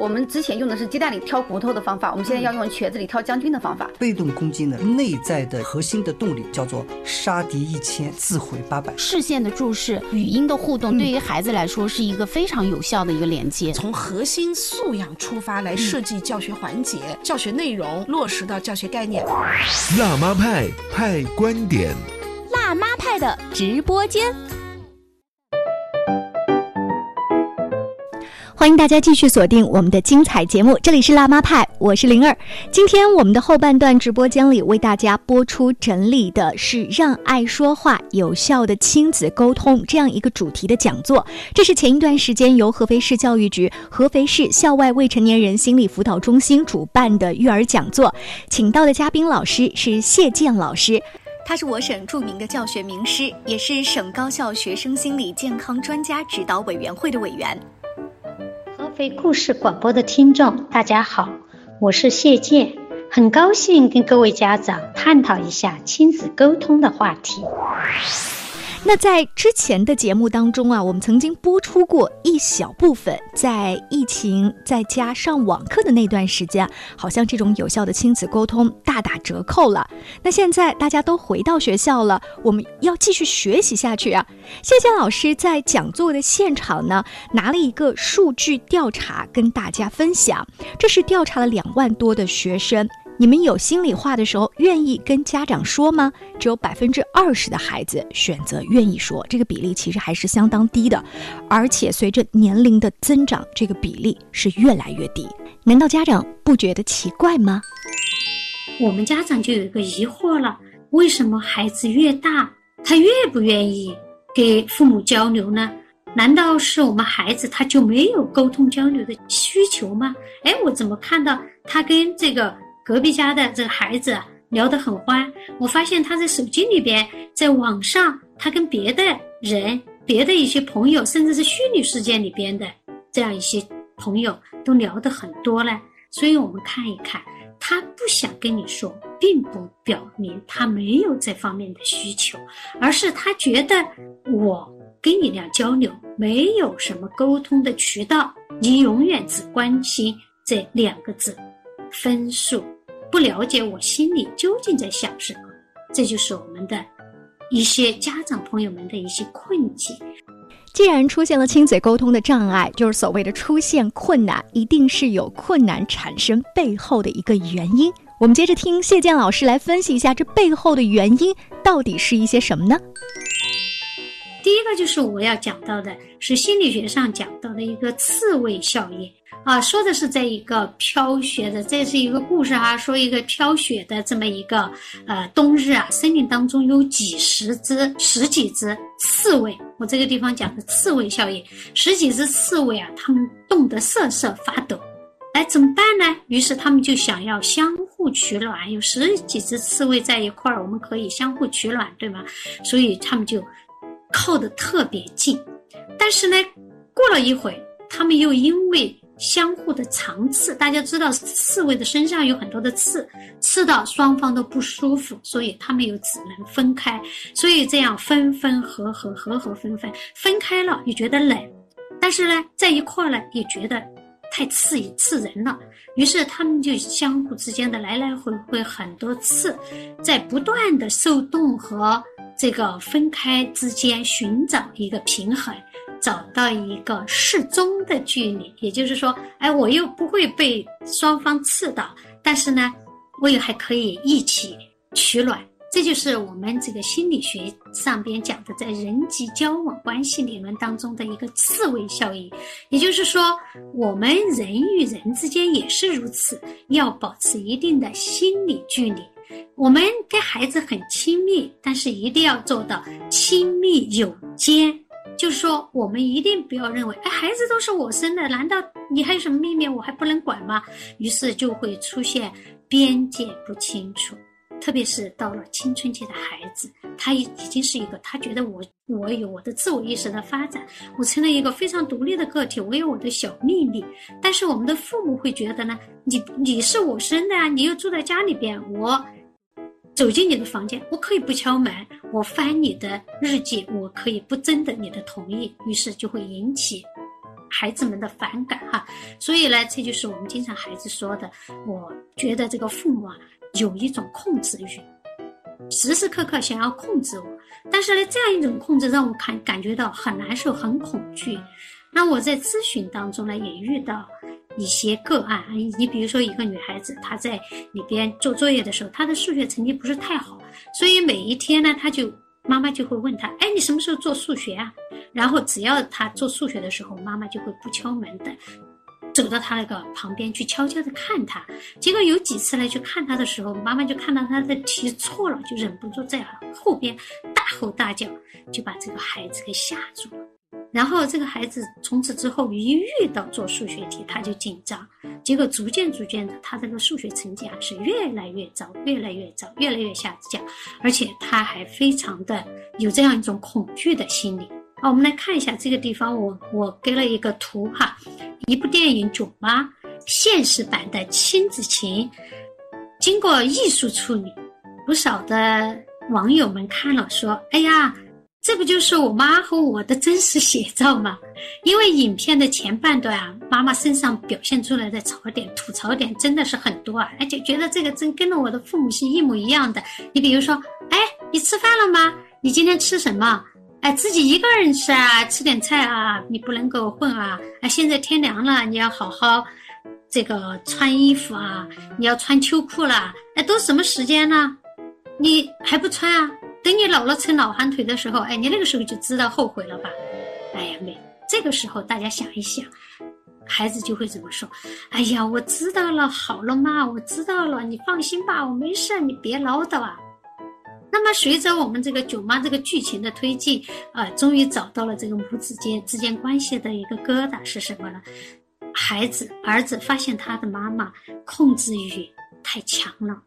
我们之前用的是鸡蛋里挑骨头的方法，我们现在要用瘸子里挑将军的方法。被动攻击呢，内在的核心的动力叫做杀敌一千，自毁八百。视线的注视、语音的互动，对于孩子来说是一个非常有效的一个连接。从核心素养出发来设计教学环节、教学内容，落实到教学概念。辣妈派派观点，辣妈派的直播间。欢迎大家继续锁定我们的精彩节目，这里是辣妈派，我是灵儿。今天我们的后半段直播间里为大家播出整理的是“让爱说话，有效的亲子沟通”这样一个主题的讲座。这是前一段时间由合肥市教育局合肥市校外未成年人心理辅导中心主办的育儿讲座，请到的嘉宾老师是谢健老师，他是我省著名的教学名师，也是省高校学生心理健康专家指导委员会的委员。被故事广播的听众，大家好，我是谢健，很高兴跟各位家长探讨一下亲子沟通的话题。那在之前的节目当中啊，我们曾经播出过一小部分，在疫情在家上网课的那段时间，好像这种有效的亲子沟通大打折扣了。那现在大家都回到学校了，我们要继续学习下去啊。谢谢老师在讲座的现场呢，拿了一个数据调查跟大家分享，这是调查了两万多的学生。你们有心里话的时候，愿意跟家长说吗？只有百分之二十的孩子选择愿意说，这个比例其实还是相当低的，而且随着年龄的增长，这个比例是越来越低。难道家长不觉得奇怪吗？我们家长就有一个疑惑了：为什么孩子越大，他越不愿意给父母交流呢？难道是我们孩子他就没有沟通交流的需求吗？哎，我怎么看到他跟这个？隔壁家的这个孩子聊得很欢，我发现他在手机里边，在网上，他跟别的人、别的一些朋友，甚至是虚拟世界里边的这样一些朋友，都聊得很多了。所以我们看一看，他不想跟你说，并不表明他没有这方面的需求，而是他觉得我跟你俩交流没有什么沟通的渠道，你永远只关心这两个字：分数。不了解我心里究竟在想什么，这就是我们的一些家长朋友们的一些困境。既然出现了亲子沟通的障碍，就是所谓的出现困难，一定是有困难产生背后的一个原因。我们接着听谢健老师来分析一下这背后的原因到底是一些什么呢？第一个就是我要讲到的是心理学上讲到的一个刺猬效应。啊，说的是在一个飘雪的，这是一个故事啊。说一个飘雪的这么一个呃冬日啊，森林当中有几十只、十几只刺猬。我这个地方讲的刺猬效应，十几只刺猬啊，它们冻得瑟瑟发抖。哎，怎么办呢？于是他们就想要相互取暖。有十几只刺猬在一块儿，我们可以相互取暖，对吗？所以他们就靠得特别近。但是呢，过了一会，他们又因为相互的长刺，大家知道刺猬的身上有很多的刺，刺到双方都不舒服，所以他们又只能分开。所以这样分分合合，合合分分，分开了也觉得冷，但是呢，在一块儿呢也觉得太刺刺人了。于是他们就相互之间的来来回回很多次，在不断的受冻和这个分开之间寻找一个平衡。找到一个适中的距离，也就是说，哎，我又不会被双方刺到，但是呢，我也还可以一起取暖。这就是我们这个心理学上边讲的，在人际交往关系理论当中的一个刺猬效应。也就是说，我们人与人之间也是如此，要保持一定的心理距离。我们跟孩子很亲密，但是一定要做到亲密有间。就是说，我们一定不要认为，哎，孩子都是我生的，难道你还有什么秘密我还不能管吗？于是就会出现边界不清楚，特别是到了青春期的孩子，他已已经是一个，他觉得我我有我的自我意识的发展，我成了一个非常独立的个体，我有我的小秘密。但是我们的父母会觉得呢，你你是我生的啊，你又住在家里边，我。走进你的房间，我可以不敲门，我翻你的日记，我可以不征得你的同意，于是就会引起孩子们的反感哈。所以呢，这就是我们经常孩子说的，我觉得这个父母啊有一种控制欲，时时刻刻想要控制我。但是呢，这样一种控制让我感感觉到很难受、很恐惧。那我在咨询当中呢，也遇到一些个案。你比如说，一个女孩子，她在里边做作业的时候，她的数学成绩不是太好，所以每一天呢，她就妈妈就会问她：“哎，你什么时候做数学啊？”然后只要她做数学的时候，妈妈就会不敲门的。走到他那个旁边去，悄悄地看他。结果有几次呢，去看他的时候，妈妈就看到他的题错了，就忍不住在后边大吼大叫，就把这个孩子给吓住了。然后这个孩子从此之后一遇到做数学题，他就紧张。结果逐渐逐渐的，他这个数学成绩啊是越来越糟，越来越糟，越来越下降，而且他还非常的有这样一种恐惧的心理。好，我们来看一下这个地方，我我给了一个图哈，一部电影《囧妈》现实版的亲子情，经过艺术处理，不少的网友们看了说：“哎呀，这不就是我妈和我的真实写照吗？”因为影片的前半段啊，妈妈身上表现出来的槽点、吐槽点真的是很多啊，而且觉得这个真跟了我的父母是一模一样的。你比如说，哎，你吃饭了吗？你今天吃什么？哎，自己一个人吃啊，吃点菜啊，你不能够混啊！哎，现在天凉了，你要好好这个穿衣服啊，你要穿秋裤了。哎，都什么时间了，你还不穿啊？等你老了成老寒腿的时候，哎，你那个时候就知道后悔了吧？哎呀，没，这个时候大家想一想，孩子就会怎么说？哎呀，我知道了，好了嘛，我知道了，你放心吧，我没事，你别唠叨啊。那么，随着我们这个囧妈这个剧情的推进，呃，终于找到了这个母子间之间关系的一个疙瘩是什么呢？孩子儿子发现他的妈妈控制欲太强了，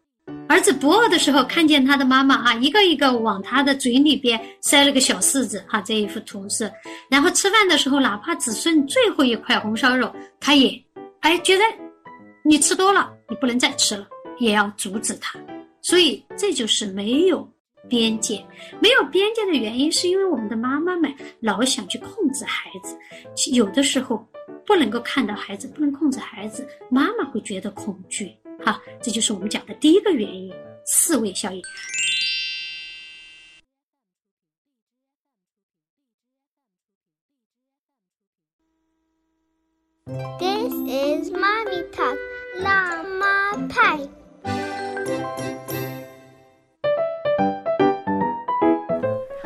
儿子不饿的时候看见他的妈妈啊，一个一个往他的嘴里边塞了个小柿子哈，这一幅图是，然后吃饭的时候哪怕只剩最后一块红烧肉，他也哎觉得你吃多了，你不能再吃了，也要阻止他，所以这就是没有。边界没有边界的原因，是因为我们的妈妈们老想去控制孩子，有的时候不能够看到孩子，不能控制孩子，妈妈会觉得恐惧。好，这就是我们讲的第一个原因——刺猬效应。This is mommy talk，辣妈派。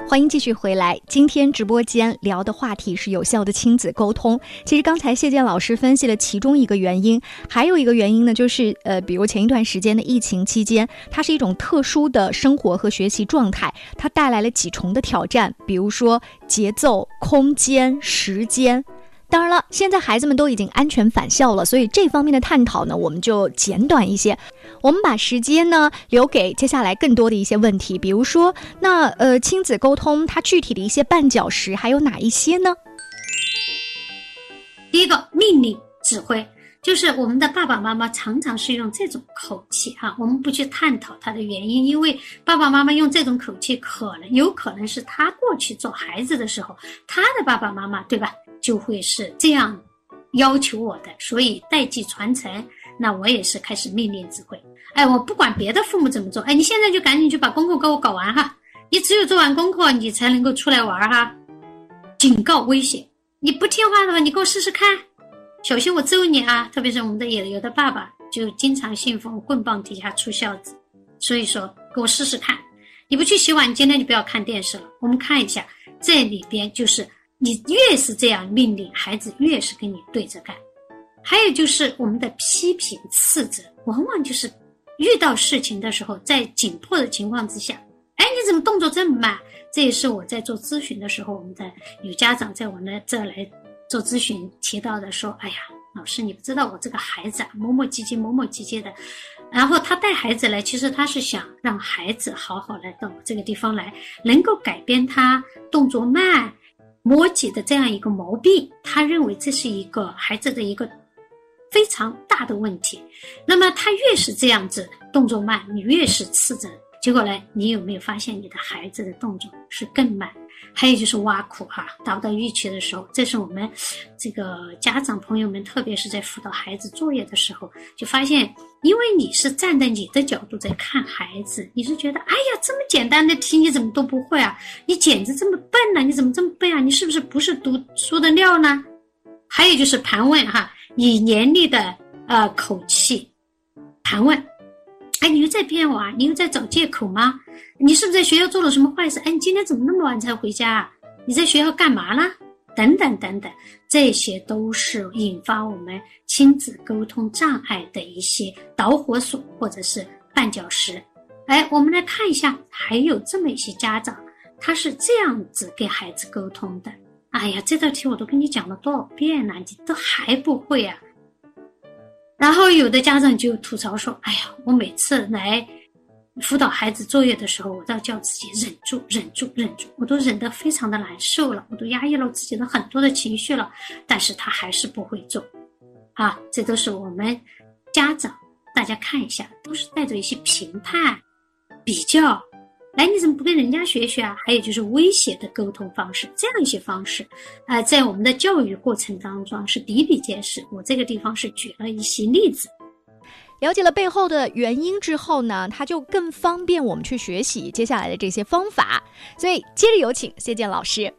欢迎继续回来。今天直播间聊的话题是有效的亲子沟通。其实刚才谢建老师分析了其中一个原因，还有一个原因呢，就是呃，比如前一段时间的疫情期间，它是一种特殊的生活和学习状态，它带来了几重的挑战，比如说节奏、空间、时间。当然了，现在孩子们都已经安全返校了，所以这方面的探讨呢，我们就简短一些。我们把时间呢留给接下来更多的一些问题，比如说，那呃，亲子沟通它具体的一些绊脚石还有哪一些呢？第一个命令指挥，就是我们的爸爸妈妈常常是用这种口气哈，我们不去探讨它的原因，因为爸爸妈妈用这种口气，可能有可能是他过去做孩子的时候，他的爸爸妈妈对吧？就会是这样要求我的，所以代际传承，那我也是开始命令指挥。哎，我不管别的父母怎么做，哎，你现在就赶紧去把功课给我搞完哈，你只有做完功课，你才能够出来玩哈。警告威胁，你不听话的话，你给我试试看，小心我揍你啊！特别是我们的有有的爸爸就经常信奉棍棒底下出孝子，所以说给我试试看，你不去洗碗，你今天就不要看电视了。我们看一下这里边就是。你越是这样命令孩子，越是跟你对着干。还有就是我们的批评斥责，往往就是遇到事情的时候，在紧迫的情况之下，哎，你怎么动作这么慢？这也是我在做咨询的时候，我们的有家长在我们这来做咨询提到的，说，哎呀，老师，你不知道我这个孩子啊，磨磨唧唧，磨磨唧唧的。然后他带孩子来，其实他是想让孩子好好来到我这个地方来，能够改变他动作慢。摩羯的这样一个毛病，他认为这是一个孩子的一个非常大的问题。那么他越是这样子动作慢，你越是斥责，结果呢，你有没有发现你的孩子的动作是更慢？还有就是挖苦哈，达不到预期的时候，这是我们这个家长朋友们，特别是在辅导孩子作业的时候，就发现，因为你是站在你的角度在看孩子，你是觉得，哎呀，这么简单的题你怎么都不会啊？你简直这么笨呢？你怎么这么笨啊？你是不是不是读书的料呢？还有就是盘问哈，以严厉的呃口气盘问。哎，你又在骗我啊？你又在找借口吗？你是不是在学校做了什么坏事？哎，你今天怎么那么晚才回家啊？你在学校干嘛呢？等等等等，这些都是引发我们亲子沟通障碍的一些导火索或者是绊脚石。哎，我们来看一下，还有这么一些家长，他是这样子给孩子沟通的。哎呀，这道题我都跟你讲了多少遍了，你都还不会啊？然后有的家长就吐槽说：“哎呀，我每次来辅导孩子作业的时候，我都要叫自己忍住、忍住、忍住，我都忍得非常的难受了，我都压抑了自己的很多的情绪了，但是他还是不会做。”啊，这都是我们家长，大家看一下，都是带着一些评判、比较。来，你怎么不跟人家学学啊？还有就是威胁的沟通方式，这样一些方式，啊，在我们的教育过程当中是比比皆是。我这个地方是举了一些例子，了解了背后的原因之后呢，它就更方便我们去学习接下来的这些方法。所以，接着有请谢建老师。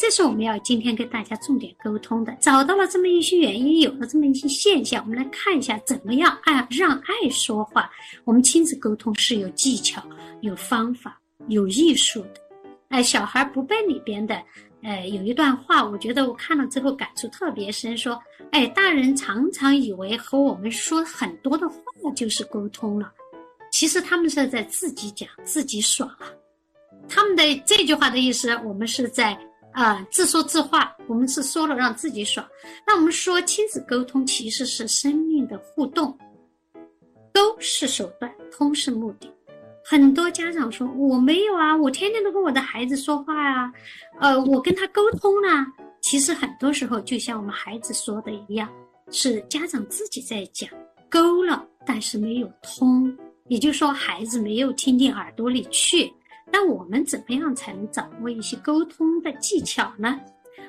这是我们要今天跟大家重点沟通的。找到了这么一些原因，有了这么一些现象，我们来看一下怎么样爱让爱说话。我们亲子沟通是有技巧、有方法、有艺术的。哎，小孩不笨里边的，呃，有一段话，我觉得我看了之后感触特别深，说，哎，大人常常以为和我们说很多的话就是沟通了，其实他们是在自己讲自己爽啊。他们的这句话的意思，我们是在。啊，自说自话，我们是说了让自己爽。那我们说亲子沟通其实是生命的互动，都是手段，通是目的。很多家长说我没有啊，我天天都跟我的孩子说话呀，呃，我跟他沟通啦。其实很多时候就像我们孩子说的一样，是家长自己在讲，沟了，但是没有通，也就是说孩子没有听进耳朵里去。那我们怎么样才能掌握一些沟通的技巧呢？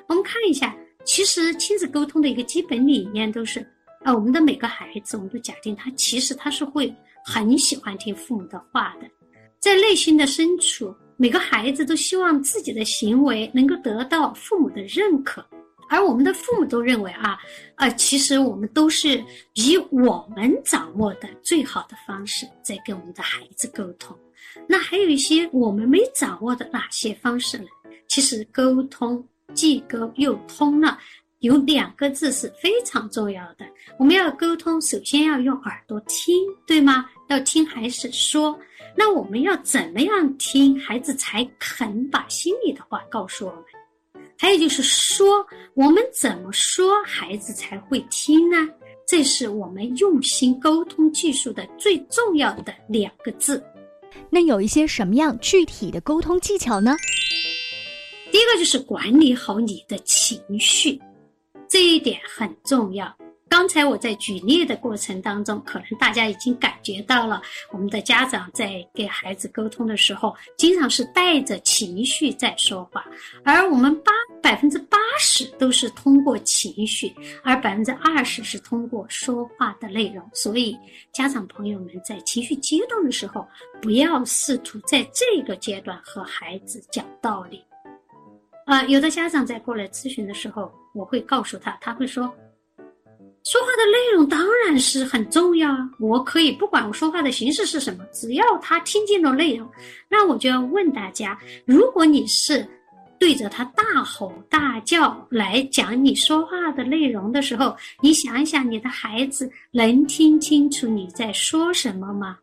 我们看一下，其实亲子沟通的一个基本理念都是，啊，我们的每个孩子，我们都假定他其实他是会很喜欢听父母的话的，在内心的深处，每个孩子都希望自己的行为能够得到父母的认可，而我们的父母都认为啊，呃，其实我们都是以我们掌握的最好的方式在跟我们的孩子沟通。那还有一些我们没掌握的哪些方式呢？其实沟通既沟又通了，有两个字是非常重要的。我们要沟通，首先要用耳朵听，对吗？要听还是说？那我们要怎么样听，孩子才肯把心里的话告诉我们？还有就是说，我们怎么说，孩子才会听呢？这是我们用心沟通技术的最重要的两个字。那有一些什么样具体的沟通技巧呢？第一个就是管理好你的情绪，这一点很重要。刚才我在举例的过程当中，可能大家已经感觉到了，我们的家长在给孩子沟通的时候，经常是带着情绪在说话，而我们八百分之八十都是通过情绪，而百分之二十是通过说话的内容。所以，家长朋友们在情绪激动的时候，不要试图在这个阶段和孩子讲道理。啊，有的家长在过来咨询的时候，我会告诉他，他会说。说话的内容当然是很重要啊！我可以不管我说话的形式是什么，只要他听进了内容，那我就要问大家：如果你是对着他大吼大叫来讲你说话的内容的时候，你想一想，你的孩子能听清楚你在说什么吗？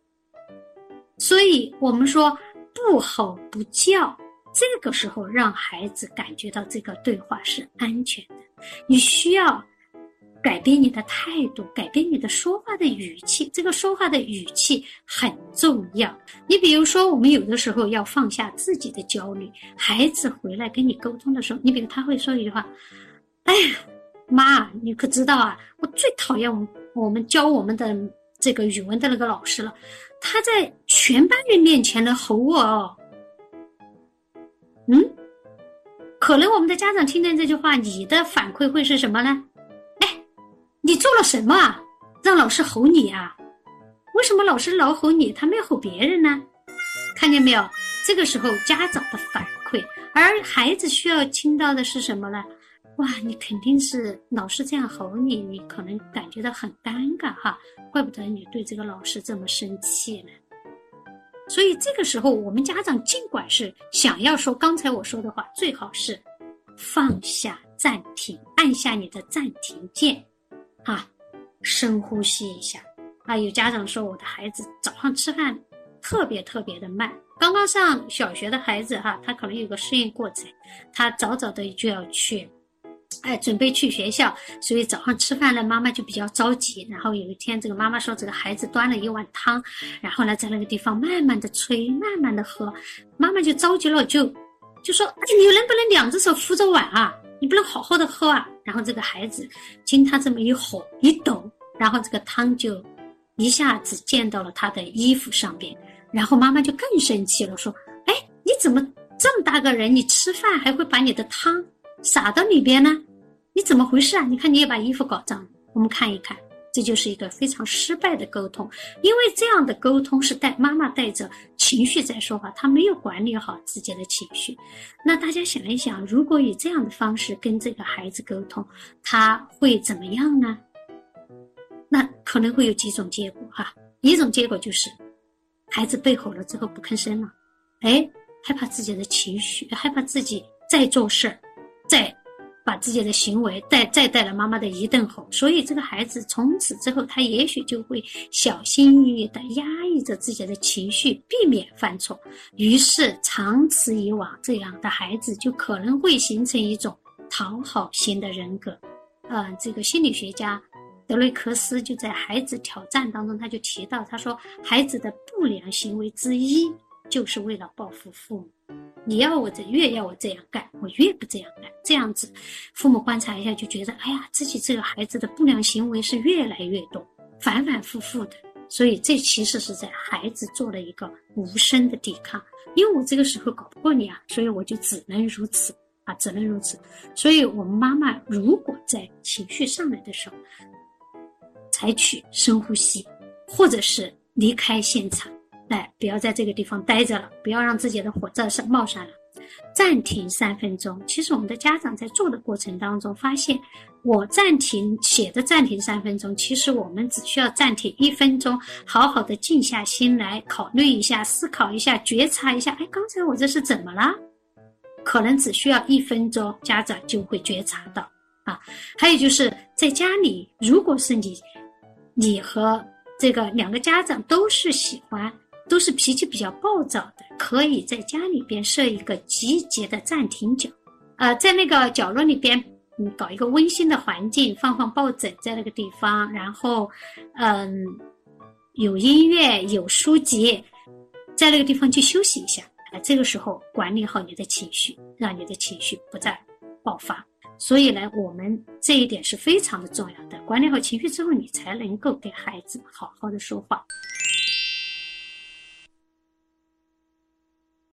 所以我们说不吼不叫，这个时候让孩子感觉到这个对话是安全的。你需要。改变你的态度，改变你的说话的语气。这个说话的语气很重要。你比如说，我们有的时候要放下自己的焦虑。孩子回来跟你沟通的时候，你比如他会说一句话：“哎呀，妈，你可知道啊？我最讨厌我们我们教我们的这个语文的那个老师了。他在全班人面前的吼我哦，嗯，可能我们的家长听见这句话，你的反馈会是什么呢？你做了什么啊？让老师吼你啊？为什么老师老吼你，他没有吼别人呢？看见没有？这个时候家长的反馈，而孩子需要听到的是什么呢？哇，你肯定是老师这样吼你，你可能感觉到很尴尬哈，怪不得你对这个老师这么生气呢。所以这个时候，我们家长尽管是想要说刚才我说的话，最好是放下、暂停，按下你的暂停键，啊，深呼吸一下。啊，有家长说我的孩子早上吃饭特别特别的慢，刚刚上小学的孩子哈，他可能有个适应过程，他早早的就要去。哎，准备去学校，所以早上吃饭呢，妈妈就比较着急。然后有一天，这个妈妈说，这个孩子端了一碗汤，然后呢，在那个地方慢慢的吹，慢慢的喝，妈妈就着急了，就就说：“哎，你能不能两只手扶着碗啊？你不能好好的喝啊？”然后这个孩子经他这么一吼一抖，然后这个汤就一下子溅到了他的衣服上边，然后妈妈就更生气了，说：“哎，你怎么这么大个人，你吃饭还会把你的汤洒到里边呢？”你怎么回事啊？你看你也把衣服搞脏了。我们看一看，这就是一个非常失败的沟通，因为这样的沟通是带妈妈带着情绪在说话，她没有管理好自己的情绪。那大家想一想，如果以这样的方式跟这个孩子沟通，他会怎么样呢？那可能会有几种结果哈。一种结果就是，孩子被吼了之后不吭声了，哎，害怕自己的情绪，害怕自己再做事儿，再。把自己的行为带再带了妈妈的一顿吼，所以这个孩子从此之后，他也许就会小心翼翼的压抑着自己的情绪，避免犯错。于是长此以往，这样的孩子就可能会形成一种讨好型的人格。呃，这个心理学家德雷克斯就在《孩子挑战》当中，他就提到，他说孩子的不良行为之一就是为了报复父母。你要我这越要我这样干，我越不这样干。这样子，父母观察一下就觉得，哎呀，自己这个孩子的不良行为是越来越多，反反复复的。所以这其实是在孩子做了一个无声的抵抗。因为我这个时候搞不过你啊，所以我就只能如此啊，只能如此。所以我们妈妈如果在情绪上来的时候，采取深呼吸，或者是离开现场。来，不要在这个地方待着了，不要让自己的火灶上冒上了。暂停三分钟。其实我们的家长在做的过程当中，发现我暂停写的暂停三分钟，其实我们只需要暂停一分钟，好好的静下心来考虑一下、思考一下、觉察一下。哎，刚才我这是怎么了？可能只需要一分钟，家长就会觉察到啊。还有就是在家里，如果是你，你和这个两个家长都是喜欢。都是脾气比较暴躁的，可以在家里边设一个集结的暂停角，呃，在那个角落里边，嗯，搞一个温馨的环境，放放抱枕在那个地方，然后，嗯，有音乐，有书籍，在那个地方去休息一下，啊，这个时候管理好你的情绪，让你的情绪不再爆发。所以呢，我们这一点是非常的重要的，管理好情绪之后，你才能够给孩子好好的说话。